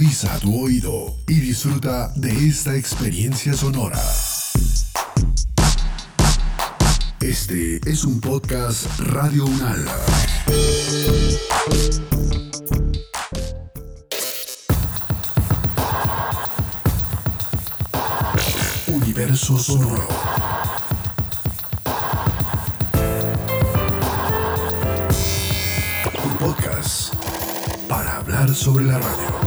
Agudiza tu oído y disfruta de esta experiencia sonora. Este es un podcast Radio Unal. Universo Sonoro. Un podcast para hablar sobre la radio.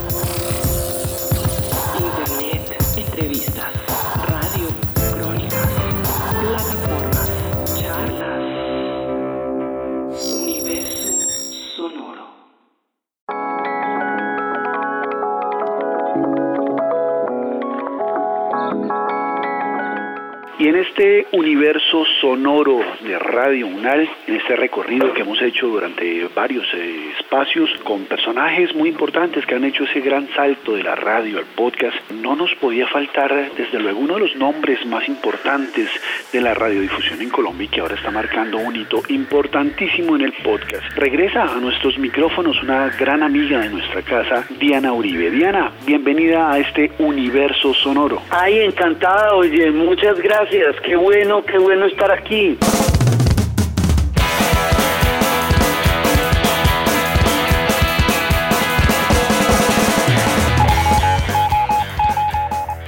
Este universo sonoro de Radio Unal, en este recorrido que hemos hecho durante varios eh, espacios con personajes muy importantes que han hecho ese gran salto de la radio al podcast, no nos podía faltar desde luego uno de los nombres más importantes de la radiodifusión en Colombia y que ahora está marcando un hito importantísimo en el podcast. Regresa a nuestros micrófonos una gran amiga de nuestra casa, Diana Uribe. Diana, bienvenida a este universo sonoro. Ay, encantada, oye, muchas gracias. Qué bueno, qué bueno estar aquí.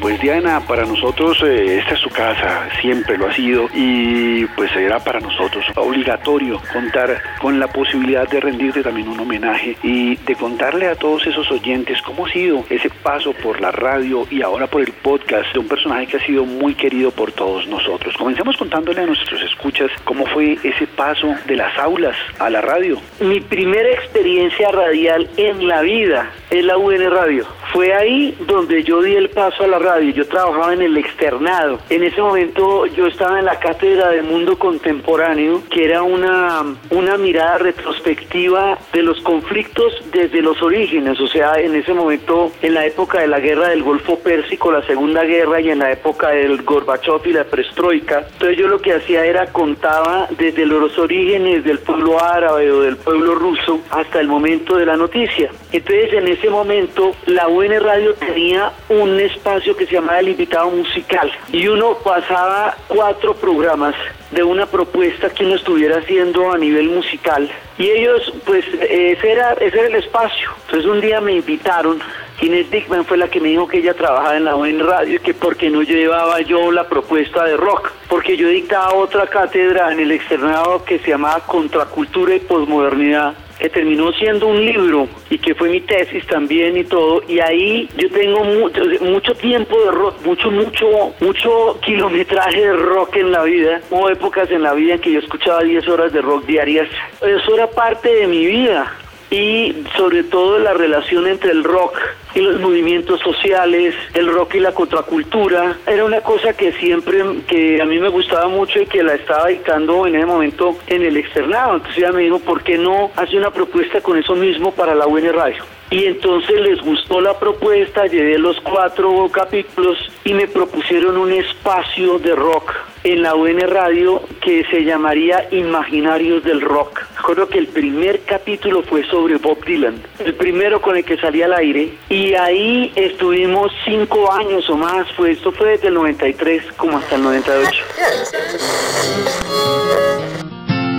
Pues Diana, para nosotros eh, esta es su casa, siempre lo ha sido y pues era para nosotros obligatorio contar con la posibilidad de rendirte también un homenaje y de contarle a todos esos oyentes cómo ha sido ese paso por la radio y ahora por el podcast de un personaje que ha sido muy querido por todos nosotros. Comencemos contándole a nuestros escuchas cómo fue ese paso de las aulas a la radio. Mi primera experiencia radial en la vida es la UN Radio. Fue ahí donde yo di el paso a la radio. Yo trabajaba en el externado. En ese momento yo estaba en la cátedra del mundo contemporáneo, que era una, una mirada retrospectiva de los conflictos desde los orígenes. O sea, en ese momento, en la época de la guerra del Golfo Pérsico, la Segunda Guerra y en la época del Gorbachev y la Perestroika. Entonces yo lo que hacía era contaba desde los orígenes del pueblo árabe o del pueblo ruso hasta el momento de la noticia. Entonces en ese momento la UN Radio tenía un espacio que se llamaba el invitado musical y uno pasaba cuatro programas de una propuesta que uno estuviera haciendo a nivel musical y ellos pues ese era, ese era el espacio. Entonces un día me invitaron Inés Dickman fue la que me dijo que ella trabajaba en la UN Radio y que porque no llevaba yo la propuesta de rock, porque yo dictaba otra cátedra en el externado que se llamaba Contracultura y Posmodernidad que terminó siendo un libro y que fue mi tesis también y todo y ahí yo tengo mucho, mucho tiempo de rock, mucho mucho mucho kilometraje de rock en la vida, hubo épocas en la vida en que yo escuchaba 10 horas de rock diarias, eso era parte de mi vida y sobre todo la relación entre el rock y los movimientos sociales, el rock y la contracultura, era una cosa que siempre, que a mí me gustaba mucho y que la estaba dictando en ese momento en el externado. Entonces ella me dijo, ¿por qué no hace una propuesta con eso mismo para la UN Radio? Y entonces les gustó la propuesta, llevé los cuatro capítulos y me propusieron un espacio de rock en la UN Radio que se llamaría Imaginarios del Rock. Recuerdo que el primer capítulo fue sobre Bob Dylan, el primero con el que salí al aire, y ahí estuvimos cinco años o más, fue, esto fue desde el 93 como hasta el 98.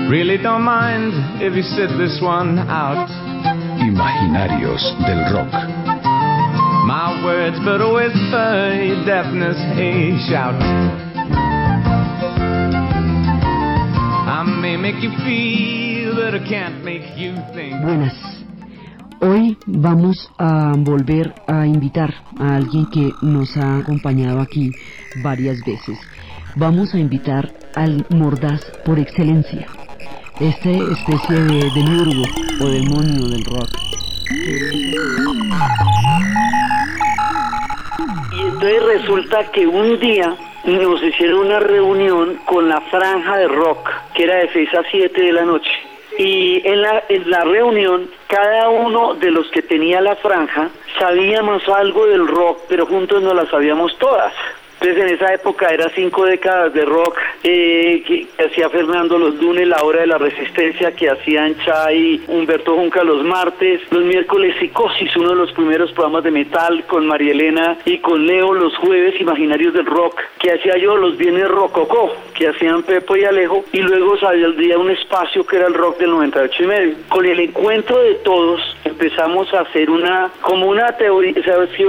Really don't mind if you sit this one out. Imaginarios del rock. My words, but a whisper, your deafness, a shout. I may make you feel, but I can't make you think. Buenas. Hoy vamos a volver a invitar a alguien que nos ha acompañado aquí varias veces. Vamos a invitar al mordaz por excelencia, esta especie de demiurgo o demonio del rock. Y entonces resulta que un día nos hicieron una reunión con la franja de rock, que era de 6 a 7 de la noche. Y en la, en la reunión, cada uno de los que tenía la franja sabíamos algo del rock, pero juntos no la sabíamos todas. Entonces en esa época era cinco décadas de rock eh, que hacía Fernando los lunes, la hora de la resistencia que hacían Chay, Humberto Junca los martes, los miércoles Psicosis, uno de los primeros programas de metal con María Elena y con Leo los jueves imaginarios del rock que hacía yo los viernes rococó que hacían Pepo y Alejo y luego día un espacio que era el rock del 98 y medio. Con el encuentro de todos empezamos a hacer una como una teoría,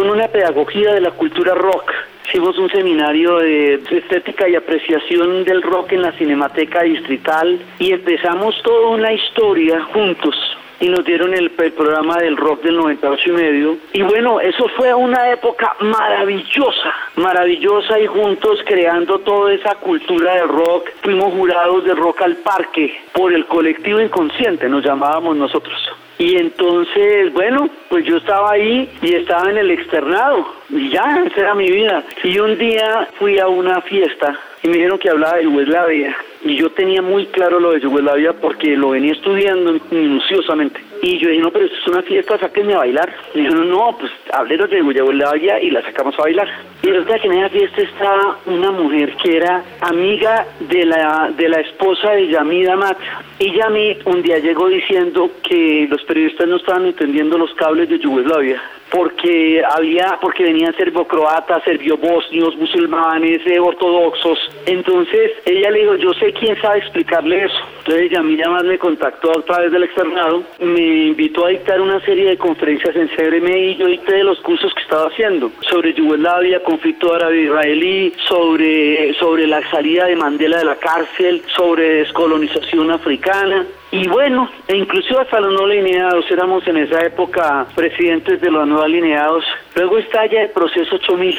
una pedagogía de la cultura rock Hicimos un seminario de estética y apreciación del rock en la Cinemateca Distrital y empezamos toda una historia juntos y nos dieron el, programa del rock del 98 y medio. Y bueno, eso fue una época maravillosa, maravillosa y juntos creando toda esa cultura del rock. Fuimos jurados de rock al parque por el colectivo inconsciente, nos llamábamos nosotros. Y entonces, bueno, pues yo estaba ahí y estaba en el externado y ya, esa era mi vida. Y un día fui a una fiesta y me dijeron que hablaba de Yugoslavia y yo tenía muy claro lo de Yugoslavia porque lo venía estudiando minuciosamente. Y yo dije, no, pero esto es una fiesta, sáquenme a bailar. Y dijeron, no, pues hablemos de Yugoslavia y la sacamos a bailar. Y resulta que en esa fiesta estaba una mujer que era amiga de la, de la esposa de Yamid Amat. Y Yamid un día llegó diciendo que los periodistas no estaban entendiendo los cables de Yugoslavia porque había, porque venían serbio-croatas, serbio-bosnios, musulmanes, eh, ortodoxos. Entonces ella le dijo, yo sé quién sabe explicarle eso. Entonces ella a mí más me contactó a través del externado, me invitó a dictar una serie de conferencias en CRMI yo dicté de los cursos que estaba haciendo sobre Yugoslavia, conflicto árabe-israelí, sobre, sobre la salida de Mandela de la cárcel, sobre descolonización africana. Y bueno, e incluso hasta los no alineados, éramos en esa época presidentes de los no alineados. Luego estalla el proceso 8000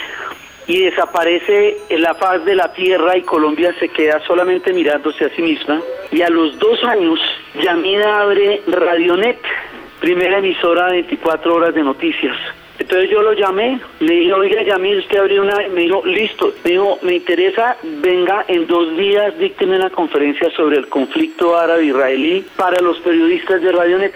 y desaparece la faz de la tierra y Colombia se queda solamente mirándose a sí misma. Y a los dos años, Yamina abre Radionet, primera emisora de 24 horas de noticias. Entonces yo lo llamé, le dije, oiga, Yamil, usted abrió una, me dijo, listo, me dijo, me interesa, venga en dos días, dícteme una conferencia sobre el conflicto árabe-israelí para los periodistas de Radionet.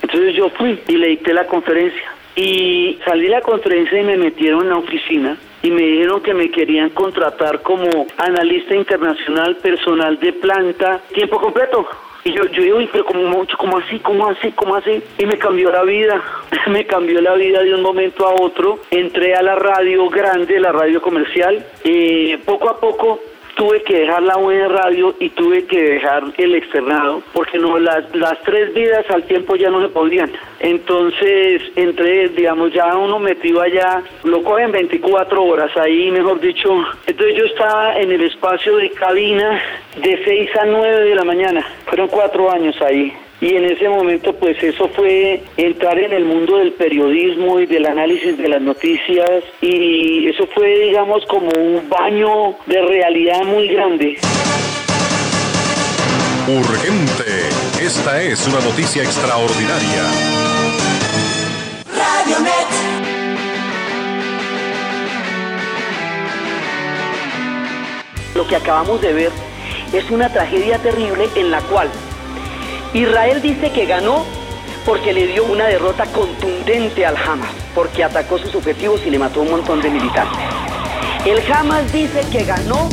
Entonces yo fui y le dicté la conferencia. Y salí a la conferencia y me metieron en la oficina y me dijeron que me querían contratar como analista internacional personal de planta tiempo completo. Y yo, yo digo, como, como así, como así, como así. Y me cambió la vida, me cambió la vida de un momento a otro. Entré a la radio grande, la radio comercial, y poco a poco tuve que dejar la buena radio y tuve que dejar el externado porque no las, las tres vidas al tiempo ya no se podían. Entonces, entre, digamos, ya uno metido allá, lo cogen 24 horas ahí, mejor dicho. Entonces yo estaba en el espacio de cabina de 6 a 9 de la mañana. Fueron cuatro años ahí y en ese momento pues eso fue entrar en el mundo del periodismo y del análisis de las noticias y eso fue digamos como un baño de realidad muy grande. Urgente, esta es una noticia extraordinaria. Radionet. Lo que acabamos de ver es una tragedia terrible en la cual Israel dice que ganó porque le dio una derrota contundente al Hamas, porque atacó sus objetivos y le mató un montón de militares. El Hamas dice que ganó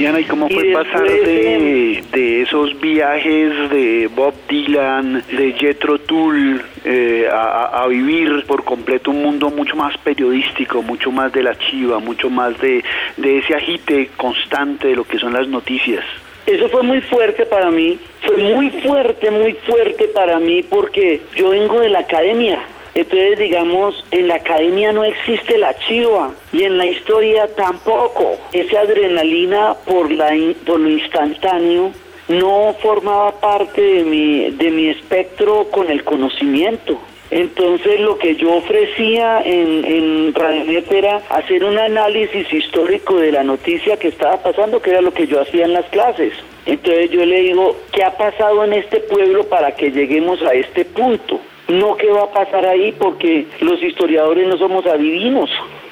Diana, ¿y cómo fue pasar de, de, esos viajes de Bob Dylan, de Jethro Tull, eh, a, vivir por completo un mundo mucho más periodístico, mucho más de la chiva, mucho más de, de ese agite constante de lo que son las noticias? Eso fue muy fuerte para mí, fue muy fuerte, muy fuerte para mí porque yo vengo de la academia entonces, digamos, en la academia no existe la chiva y en la historia tampoco. Esa adrenalina por, la, por lo instantáneo no formaba parte de mi, de mi espectro con el conocimiento. Entonces lo que yo ofrecía en, en Radionet era hacer un análisis histórico de la noticia que estaba pasando, que era lo que yo hacía en las clases. Entonces yo le digo, ¿qué ha pasado en este pueblo para que lleguemos a este punto? No qué va a pasar ahí porque los historiadores no somos adivinos.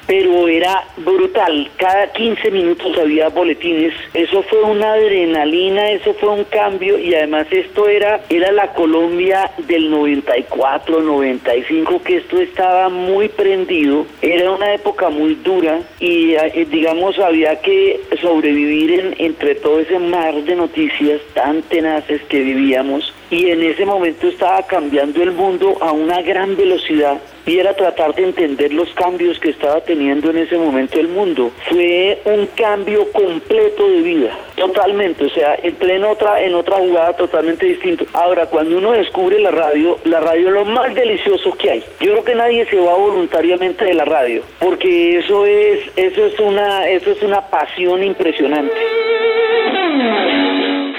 pero era brutal. Cada 15 minutos había boletines. Eso fue una adrenalina, eso fue un cambio y además esto era, era la Colombia del 94, 95, que esto estaba muy prendido. Era una época muy dura y eh, digamos había que sobrevivir en, entre todo ese mar de noticias tan tenaces que vivíamos y en ese momento estaba cambiando el mundo a una gran velocidad y era tratar de entender los cambios que estaba teniendo en ese momento el mundo. Fue un cambio completo de vida, totalmente, o sea, entré en otra, en otra jugada totalmente distinta. Ahora, cuando uno descubre la radio, la radio es lo más delicioso que hay. Yo creo que nadie se va voluntariamente de la radio, porque eso es, eso es una, eso es una pasión impresionante.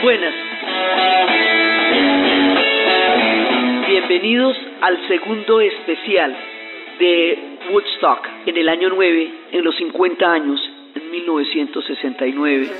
Buenas. Bienvenidos al segundo especial de Woodstock en el año 9, en los 50 años, en 1969.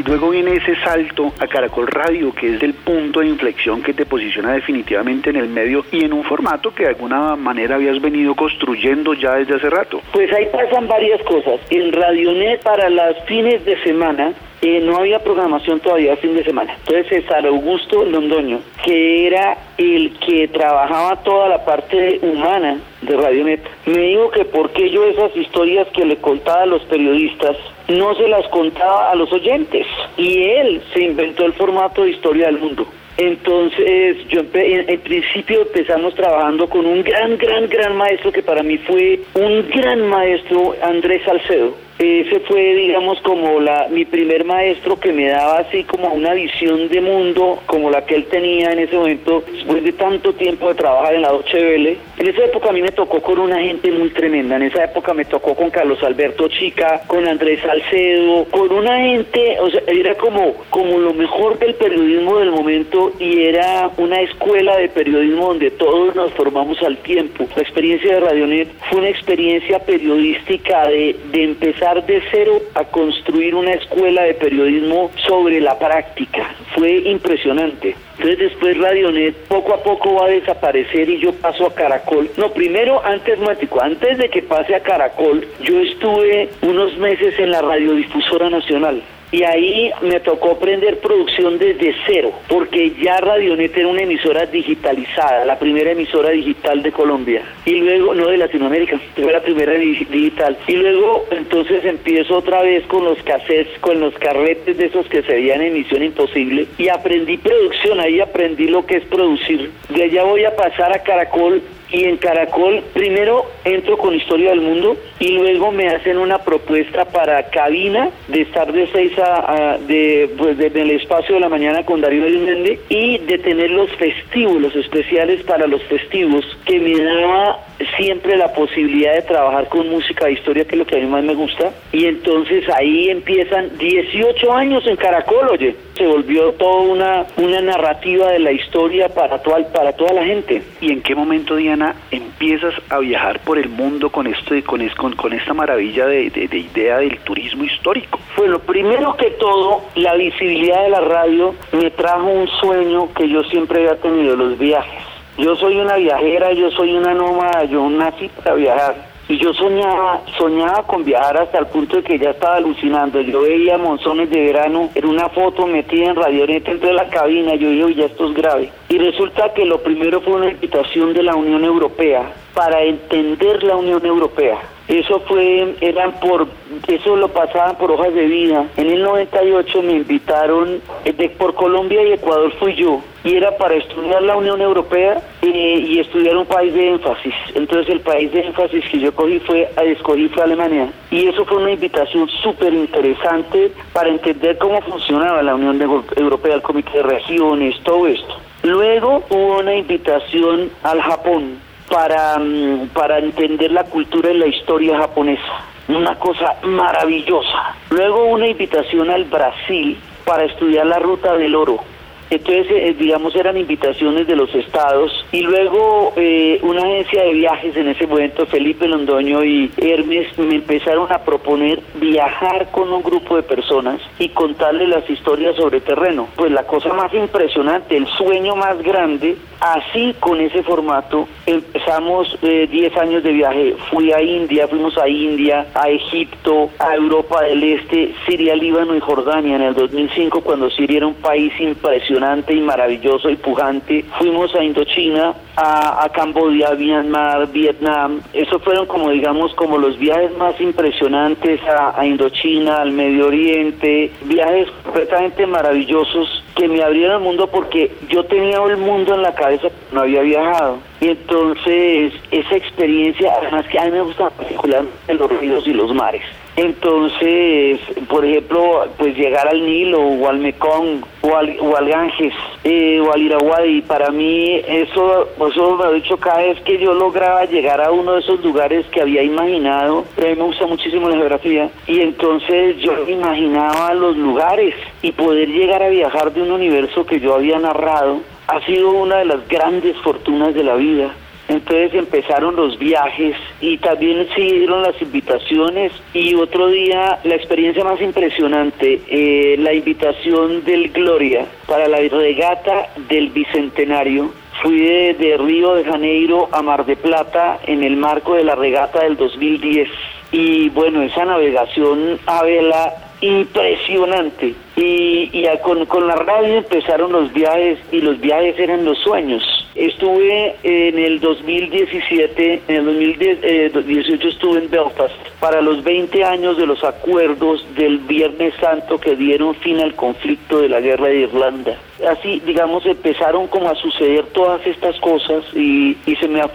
Y luego viene ese salto a Caracol Radio, que es el punto de inflexión que te posiciona definitivamente en el medio y en un formato que de alguna manera habías venido construyendo ya desde hace rato. Pues ahí pasan varias cosas. En Radionet para los fines de semana eh, no había programación todavía fin de semana. Entonces César Augusto Londoño, que era el que trabajaba toda la parte humana de Radionet, me dijo que por qué yo esas historias que le contaba a los periodistas no se las contaba a los oyentes. Y él se inventó el formato de historia del mundo. Entonces, yo en, en principio empezamos trabajando con un gran, gran, gran maestro que para mí fue un gran maestro, Andrés Salcedo. Ese fue, digamos, como la, mi primer maestro que me daba así como una visión de mundo como la que él tenía en ese momento, después de tanto tiempo de trabajar en la Deutsche. En esa época a mí me tocó con una gente muy tremenda. En esa época me tocó con Carlos Alberto Chica, con Andrés Salcedo, con una gente, o sea, era como, como lo mejor del periodismo del momento y era una escuela de periodismo donde todos nos formamos al tiempo. La experiencia de Radionet fue una experiencia periodística de, de empezar de cero a construir una escuela de periodismo sobre la práctica. Fue impresionante. Entonces después Radionet poco a poco va a desaparecer y yo paso a Caracol. No, primero, antes, Mático, antes de que pase a Caracol, yo estuve unos meses en la Radiodifusora Nacional. Y ahí me tocó aprender producción desde cero, porque ya Radionet era una emisora digitalizada, la primera emisora digital de Colombia. Y luego, no de Latinoamérica, fue la primera di- digital. Y luego, entonces empiezo otra vez con los cassettes, con los carretes de esos que se veían en emisión imposible. Y aprendí producción, ahí aprendí lo que es producir. De allá voy a pasar a Caracol y en Caracol primero entro con Historia del Mundo y luego me hacen una propuesta para cabina de estar de 6 a, de, pues, de- en el espacio de la mañana con Darío Arismendi y de tener los festivos, especiales para los festivos que me daba siempre la posibilidad de trabajar con música de historia que es lo que a mí más me gusta y entonces ahí empiezan 18 años en Caracol, oye, se volvió toda una, una narrativa de la historia para toda, para toda la gente. ¿Y en qué momento, Diana, empiezas a viajar por el mundo con esto con, con, con esta maravilla de, de- de idea del turismo histórico? Bueno, primero que todo, la visibilidad de la radio me trajo un sueño que yo siempre había tenido, los viajes. Yo soy una viajera, yo soy una nómada, yo nací para viajar. Y yo soñaba, soñaba con viajar hasta el punto de que ya estaba alucinando. Yo veía monzones de verano en una foto metida en radionet dentro de la cabina. Yo dije, "Uy, ya esto es grave. Y resulta que lo primero fue una invitación de la Unión Europea para entender la Unión Europea. Eso fue, eran por, eso lo pasaban por hojas de vida. En el 98 me invitaron, eh, de, por Colombia y Ecuador fui yo, y era para estudiar la Unión Europea eh, y estudiar un país de énfasis. Entonces el país de énfasis que yo cogí fue, escogí fue Alemania. Y eso fue una invitación súper interesante para entender cómo funcionaba la Unión Europea, el Comité de Regiones, todo esto. Luego hubo una invitación al Japón para, mm, para entender la cultura y la historia japonesa. Una cosa maravillosa. Luego una invitación al Brasil para estudiar la ruta del oro. Entonces, eh, digamos, eran invitaciones de los estados y luego eh, una agencia de viajes en ese momento, Felipe Londoño y Hermes, me empezaron a proponer viajar con un grupo de personas y contarles las historias sobre terreno. Pues la cosa más impresionante, el sueño más grande, así con ese formato, empezamos 10 años de viaje. Fui a India, fuimos a India, a Egipto, a Europa del Este, Siria, Líbano y Jordania en el 2005 cuando Siria era un país impresionante y maravilloso y pujante. Fuimos a Indochina, a, Cambodia, Myanmar, Vietnam. Esos fueron como digamos como los viajes más impresionantes a, a Indochina, al Medio Oriente, viajes completamente maravillosos que me abrieron el mundo porque yo tenía el mundo en la cabeza, no había viajado. Y entonces esa experiencia, además que a mí me gusta particularmente los ríos y los mares. Entonces, por ejemplo, pues llegar al Nilo o al Mekong o al, o al Ganges eh, o al Iraguadi, para mí eso, eso me ha dicho cada vez que yo lograba llegar a uno de esos lugares que había imaginado, a mí me gusta muchísimo la geografía, y entonces yo imaginaba los lugares y poder llegar a viajar de un universo que yo había narrado ha sido una de las grandes fortunas de la vida. Entonces empezaron los viajes y también siguieron las invitaciones y otro día la experiencia más impresionante, eh, la invitación del Gloria para la regata del Bicentenario. Fui de, Río de Janeiro a Mar de Plata en el marco de la regata del 2010 y bueno, esa navegación a vela impresionante. Y, con, la radio empezaron los viajes y los viajes eran los sueños. Estuve en el 2017, en el 2018 eh, estuve en Belfast para los 20 años de los acuerdos del Viernes Santo que dieron fin al conflicto de la guerra de Irlanda. Así, digamos, empezaron como a suceder todas estas cosas y, y se me ha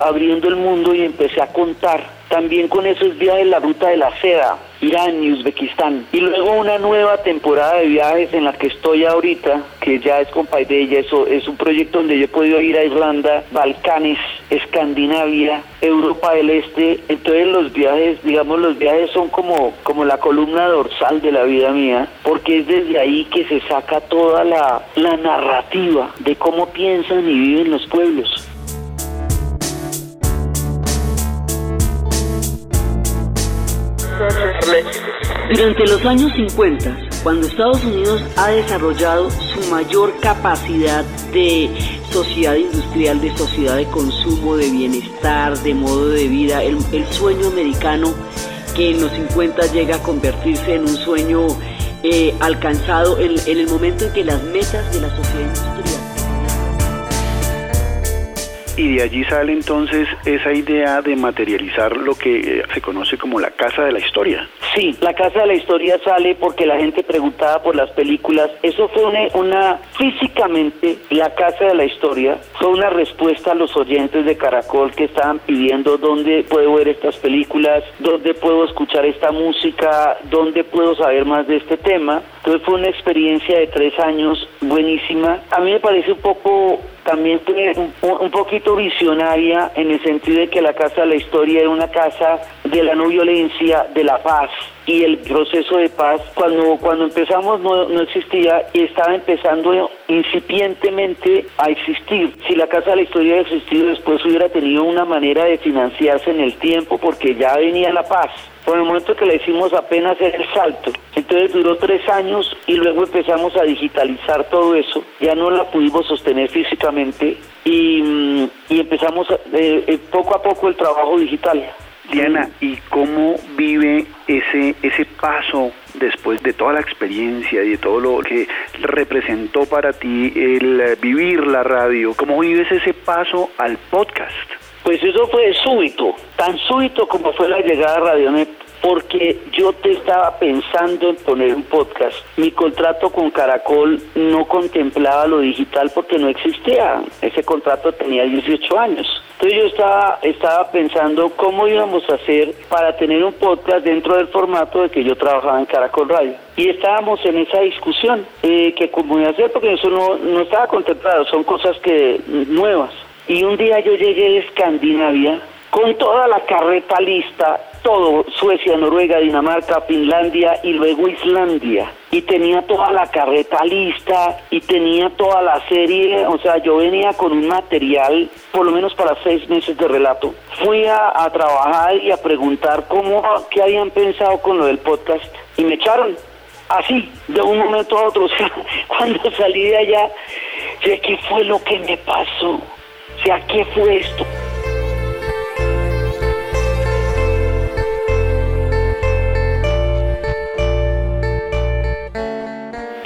abriendo el mundo y empecé a contar también con esos viajes la ruta de la seda, Irán y Uzbekistán. Y luego una nueva temporada de viajes en la que estoy ahorita, que ya es con Paideya, eso es un proyecto donde yo he podido ir a Irlanda, Balcanes, Escandinavia, Europa del Este. Entonces los viajes, digamos, los viajes son como, como la columna dorsal de la vida mía, porque es desde ahí que se saca toda la, la narrativa de cómo piensan y viven los pueblos. Durante los años 50, cuando Estados Unidos ha desarrollado su mayor capacidad de sociedad industrial, de sociedad de consumo, de bienestar, de modo de vida, el, sueño americano que en los 50 llega a convertirse en un sueño eh, alcanzado en, en el momento en que las metas de la sociedad industrial y de allí sale entonces esa idea de materializar lo que eh, se conoce como la casa de la historia. Sí, la casa de la historia sale porque la gente preguntaba por las películas. Eso fue una, físicamente, la casa de la historia fue una respuesta a los oyentes de Caracol que estaban pidiendo dónde puedo ver estas películas, dónde puedo escuchar esta música, dónde puedo saber más de este tema. Entonces fue una experiencia de tres años buenísima. A mí me parece un poco también un, poquito visionaria en el sentido de que la Casa de la Historia era una casa de la no violencia, de la paz y el proceso de paz. Cuando, cuando empezamos no, no existía y estaba empezando incipientemente a existir. Si la Casa de la Historia hubiera existido después hubiera tenido una manera de financiarse en el tiempo porque ya venía la paz. Por el momento que le hicimos apenas el salto. Entonces duró tres años y luego empezamos a digitalizar todo eso. Ya no la pudimos sostener físicamente y, mm, empezamos eh, eh, poco a poco el trabajo digital. Diana, ¿y cómo vive ese, ese paso después de toda la experiencia y de todo lo que representó para ti el vivir la radio? ¿Cómo vives ese paso al podcast? Pues eso fue súbito, tan súbito como fue la llegada a Radionet, porque yo te estaba pensando en poner un podcast. Mi contrato con Caracol no contemplaba lo digital porque no existía. Ese contrato tenía 18 años. Entonces yo estaba, estaba pensando cómo íbamos a hacer para tener un podcast dentro del formato de que yo trabajaba en Caracol Radio. Y estábamos en esa discusión, eh, que cómo iba a hacer, porque eso no, no estaba contemplado, son cosas que nuevas. Y un día yo llegué de Escandinavia con toda la carreta lista, todo, Suecia, Noruega, Dinamarca, Finlandia y luego Islandia. y tenía toda la carreta lista y tenía toda la serie, o sea, yo venía con un material por lo menos para seis meses de relato. Fui a, trabajar y a preguntar cómo, qué habían pensado con lo del podcast y me echaron así, de un momento a otro. O sea, cuando salí de allá, qué fue lo que me pasó, o sea, qué fue esto.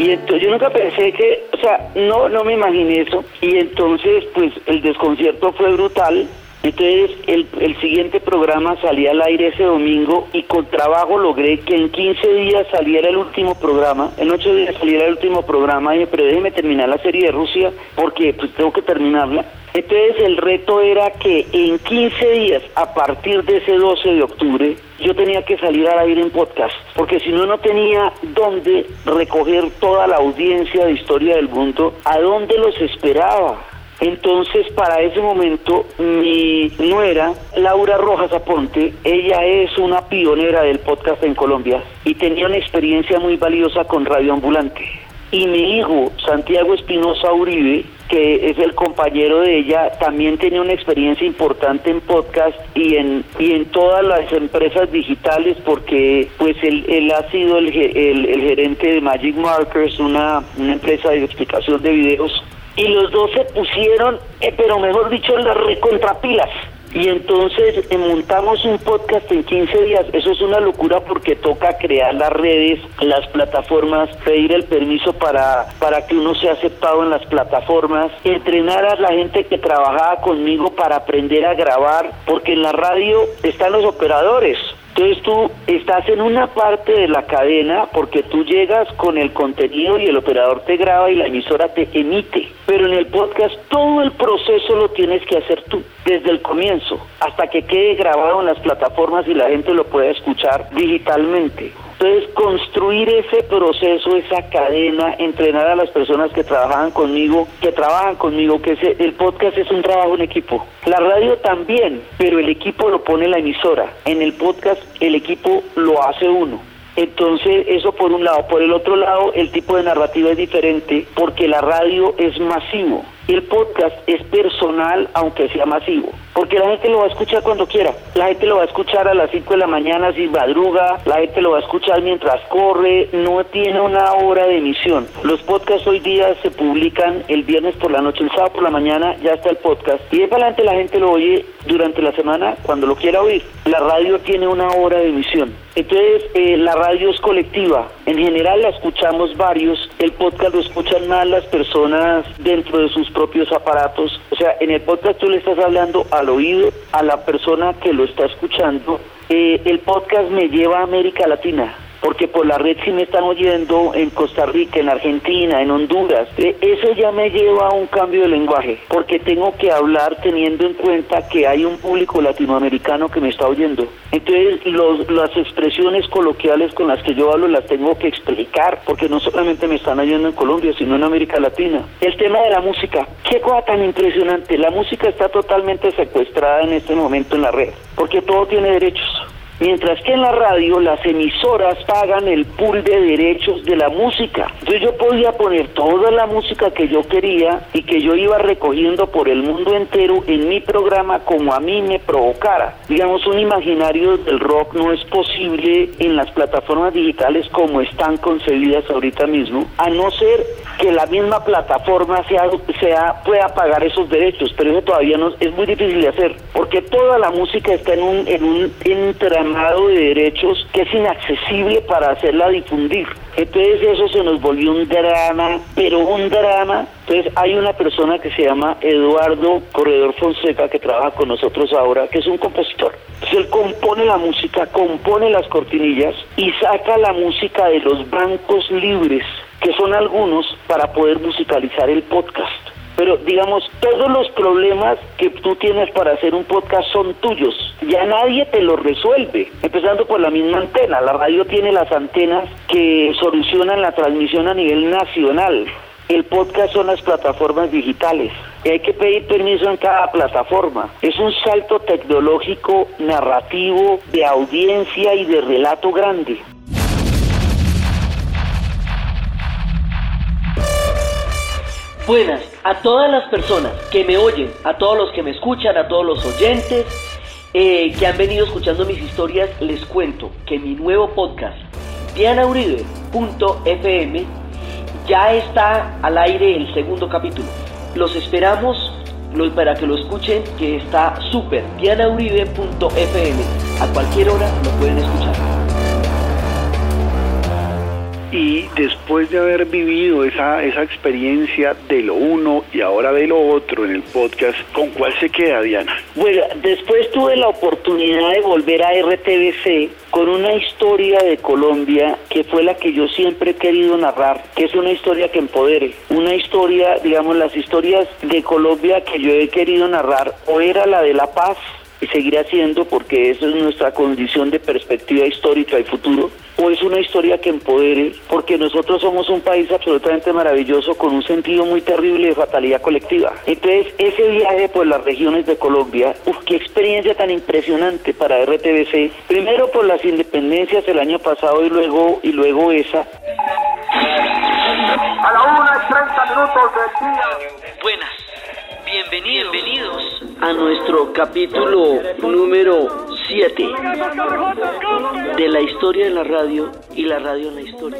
Y entonces yo nunca pensé que, o sea, no, no me imaginé eso. Y entonces, pues el desconcierto fue brutal. Entonces el, el siguiente programa salía al aire ese domingo y con trabajo logré que en 15 días saliera el último programa, en 8 días saliera el último programa, y dije, pero déjeme terminar la serie de Rusia porque pues tengo que terminarla. Entonces el reto era que en 15 días, a partir de ese 12 de octubre, yo tenía que salir al aire en podcast, porque si no, no tenía dónde recoger toda la audiencia de historia del mundo, a dónde los esperaba. Entonces, para ese momento, mi nuera, Laura Rojas Aponte, ella es una pionera del podcast en Colombia y tenía una experiencia muy valiosa con Radio Ambulante. Y mi hijo, Santiago Espinosa Uribe, que es el compañero de ella, también tenía una experiencia importante en podcast y en y en todas las empresas digitales porque pues él, él ha sido el, el- el gerente de Magic Markers, una, una empresa de explicación de videos y los dos se pusieron, eh, pero mejor dicho, las recontrapilas. Y entonces eh, montamos un podcast en 15 días. Eso es una locura porque toca crear las redes, las plataformas, pedir el permiso para, para que uno sea aceptado en las plataformas, entrenar a la gente que trabajaba conmigo para aprender a grabar, porque en la radio están los operadores. Entonces tú estás en una parte de la cadena porque tú llegas con el contenido y el operador te graba y la emisora te emite. Pero en el podcast todo el proceso lo tienes que hacer tú, desde el comienzo, hasta que quede grabado en las plataformas y la gente lo pueda escuchar digitalmente. Entonces, construir ese proceso, esa cadena, entrenar a las personas que trabajan conmigo, que trabajan conmigo, que ese- el podcast es un trabajo en equipo. La radio también, pero el equipo lo pone la emisora. En el podcast el equipo lo hace uno. Entonces, eso por un lado. Por el otro lado, el tipo de narrativa es diferente porque la radio es masivo. El podcast es personal, aunque sea masivo. Porque la gente lo va a escuchar cuando quiera. La gente lo va a escuchar a las 5 de la mañana si madruga. La gente lo va a escuchar mientras corre. No tiene una hora de emisión. Los podcasts hoy día se publican el viernes por la noche, el sábado por la mañana ya está el podcast. Y de para adelante la gente lo oye durante la semana cuando lo quiera oír. La radio tiene una hora de emisión. Entonces, eh, la radio es colectiva. En general la escuchamos varios. El podcast lo escuchan más las personas dentro de sus propios aparatos. O sea, en el podcast tú le estás hablando al oído a la persona que lo está escuchando. Eh, el podcast me lleva a América Latina porque por la red sí me están oyendo en Costa Rica, en Argentina, en Honduras. Eh, Eso ya me lleva a un cambio de lenguaje, porque tengo que hablar teniendo en cuenta que hay un público latinoamericano que me está oyendo. Entonces, los- las expresiones coloquiales con las que yo hablo las tengo que explicar, porque no solamente me están oyendo en Colombia, sino en América Latina. El tema de la música, qué cosa tan impresionante. La música está totalmente secuestrada en este momento en la red, porque todo tiene derechos. Mientras que en la radio las emisoras pagan el pool de derechos de la música. Entonces yo podía poner toda la música que yo quería y que yo iba recogiendo por el mundo entero en mi programa como a mí me provocara. Digamos, un imaginario del rock no es posible en las plataformas digitales como están concebidas ahorita mismo, a no ser que la misma plataforma sea, sea pueda pagar esos derechos, pero eso todavía no es muy difícil de hacer, porque toda la música está en un, en un de derechos que es inaccesible para hacerla difundir. Entonces eso se nos volvió un drama, pero un drama. Entonces hay una persona que se llama Eduardo Corredor Fonseca que trabaja con nosotros ahora, que es un compositor. Entonces él compone la música, compone las cortinillas y saca la música de los bancos libres, que son algunos, para poder musicalizar el podcast. Pero digamos, todos los problemas que tú tienes para hacer un podcast son tuyos. Ya nadie te los resuelve. Empezando por la misma antena. La radio tiene las antenas que solucionan la transmisión a nivel nacional. El podcast son las plataformas digitales. Y hay que pedir permiso en cada plataforma. Es un salto tecnológico, narrativo, de audiencia y de relato grande. Buenas a todas las personas que me oyen, a todos los que me escuchan, a todos los oyentes eh, que han venido escuchando mis historias, les cuento que mi nuevo podcast, dianauribe.fm, ya está al aire el segundo capítulo. Los esperamos para que lo escuchen, que está súper. dianauribe.fm. A cualquier hora lo pueden escuchar y después de haber vivido esa, esa experiencia de lo uno y ahora de lo otro en el podcast, ¿con cuál se queda Diana? Bueno, después tuve la oportunidad de volver a RTBC con una historia de Colombia que fue la que yo siempre he querido narrar, que es una historia que empodere, una historia, digamos, las historias de Colombia que yo he querido narrar, o era la de la paz, y seguirá siendo porque eso es nuestra condición de perspectiva histórica y futuro, o es una historia que empodere, porque nosotros somos un país absolutamente maravilloso con un sentido muy terrible de fatalidad colectiva. Entonces, ese viaje por las regiones de Colombia, uf, qué experiencia tan impresionante para RTBC, primero por las independencias el año pasado y luego, y luego esa. A la una y 30 minutos del día. Buenas. Bienvenidos, bienvenidos a nuestro capítulo número 7 de la historia de la radio y la radio en la historia.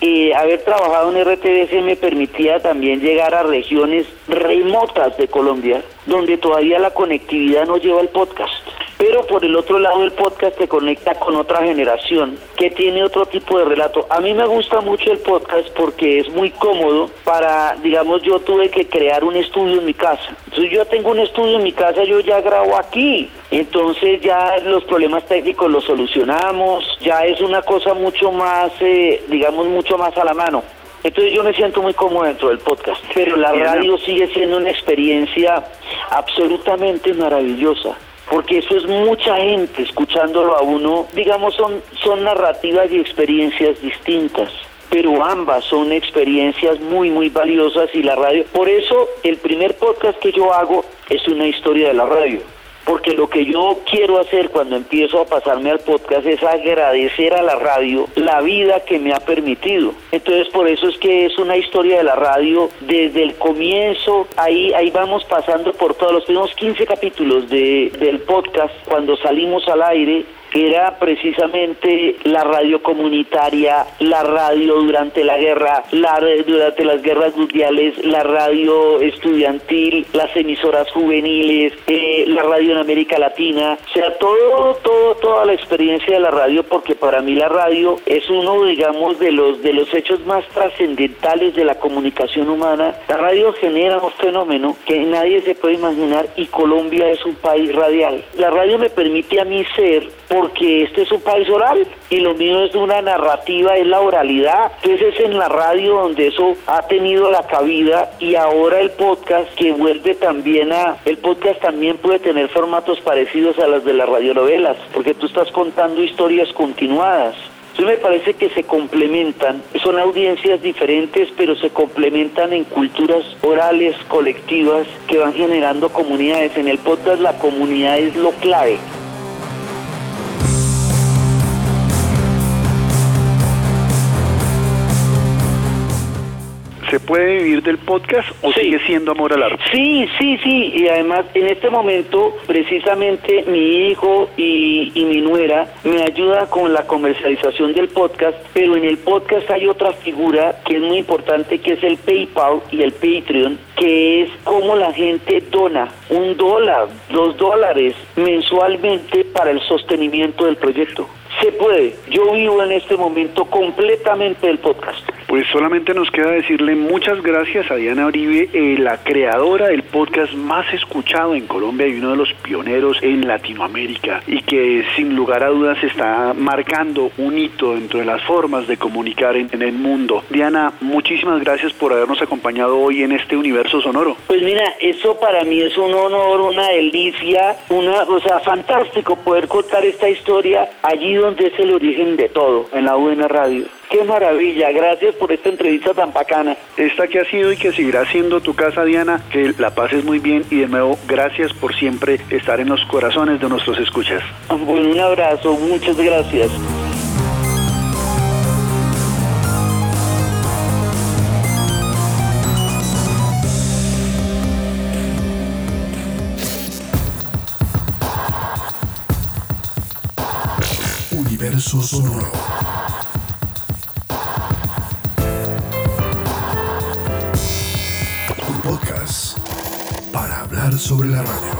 Y haber trabajado en RTBC me permitía también llegar a regiones remotas de Colombia, donde todavía la conectividad no lleva el podcast. Pero por el otro lado el podcast te conecta con otra generación que tiene otro tipo de relato. A mí me gusta mucho el podcast porque es muy cómodo para, digamos, yo tuve que crear un estudio en mi casa. Entonces yo tengo un estudio en mi casa, yo ya grabo aquí. Entonces ya los problemas técnicos los solucionamos, ya es una cosa mucho más, eh, digamos, mucho más a la mano. Entonces yo me siento muy cómodo dentro del podcast, pero la radio sigue siendo una experiencia absolutamente maravillosa porque eso es mucha gente escuchándolo a uno, digamos, son, son narrativas y experiencias distintas pero ambas son experiencias muy, muy valiosas y la radio. Por eso el primer podcast que yo hago es una historia de la radio porque lo que yo quiero hacer cuando empiezo a pasarme al podcast es agradecer a la radio la vida que me ha permitido. Entonces por eso es que es una historia de la radio desde el comienzo, ahí, ahí vamos pasando por todos los primeros 15 capítulos de, del podcast cuando salimos al aire era precisamente la radio comunitaria, la radio durante la guerra, la, durante las guerras mundiales, la radio estudiantil, las emisoras juveniles, eh, la radio en América Latina, o sea, todo, todo, toda la experiencia de la radio, porque para mí la radio es uno, digamos, de los, de los hechos más trascendentales de la comunicación humana. La radio genera un fenómeno que nadie se puede imaginar y Colombia es un país radial. La radio me permite a mí ser porque este es un país oral y lo mío es una narrativa, es la oralidad. Entonces es en la radio donde eso ha tenido la cabida y ahora el podcast que vuelve también a... El podcast también puede tener formatos parecidos a las de las radionovelas, porque tú estás contando historias continuadas. Entonces me parece que se complementan, son audiencias diferentes, pero se complementan en culturas orales, colectivas, que van generando comunidades. En el podcast la comunidad es lo clave. ¿Se puede vivir del podcast o sigue siendo amor al arte? Sí, sí, sí. Y además, en este momento, precisamente mi hijo y, y mi nuera me ayuda con la comercialización del podcast, pero en el podcast hay otra figura que es muy importante, que es el PayPal y el Patreon, que es cómo la gente dona un dólar, dos dólares mensualmente para el sostenimiento del proyecto. Se puede. Yo vivo en este momento completamente del podcast. Pues solamente nos queda decirle muchas gracias a Diana Uribe, eh, la creadora del podcast más escuchado en Colombia y uno de los pioneros en Latinoamérica y que sin lugar a dudas está marcando un hito dentro de las formas de comunicar en, en el mundo. Diana, muchísimas gracias por habernos acompañado hoy en este universo sonoro. Pues mira, eso para mí es un honor, una delicia, una cosa fantástico poder contar esta historia allí donde es el origen de todo, en la buena radio. Qué maravilla, gracias por esta entrevista tan bacana. Esta que ha sido y que seguirá siendo tu casa, Diana, que la pases muy bien y de nuevo gracias por siempre estar en los corazones de nuestros escuchas. Bueno, un abrazo, muchas gracias. Universo Sonoro. Podcast para hablar sobre la radio.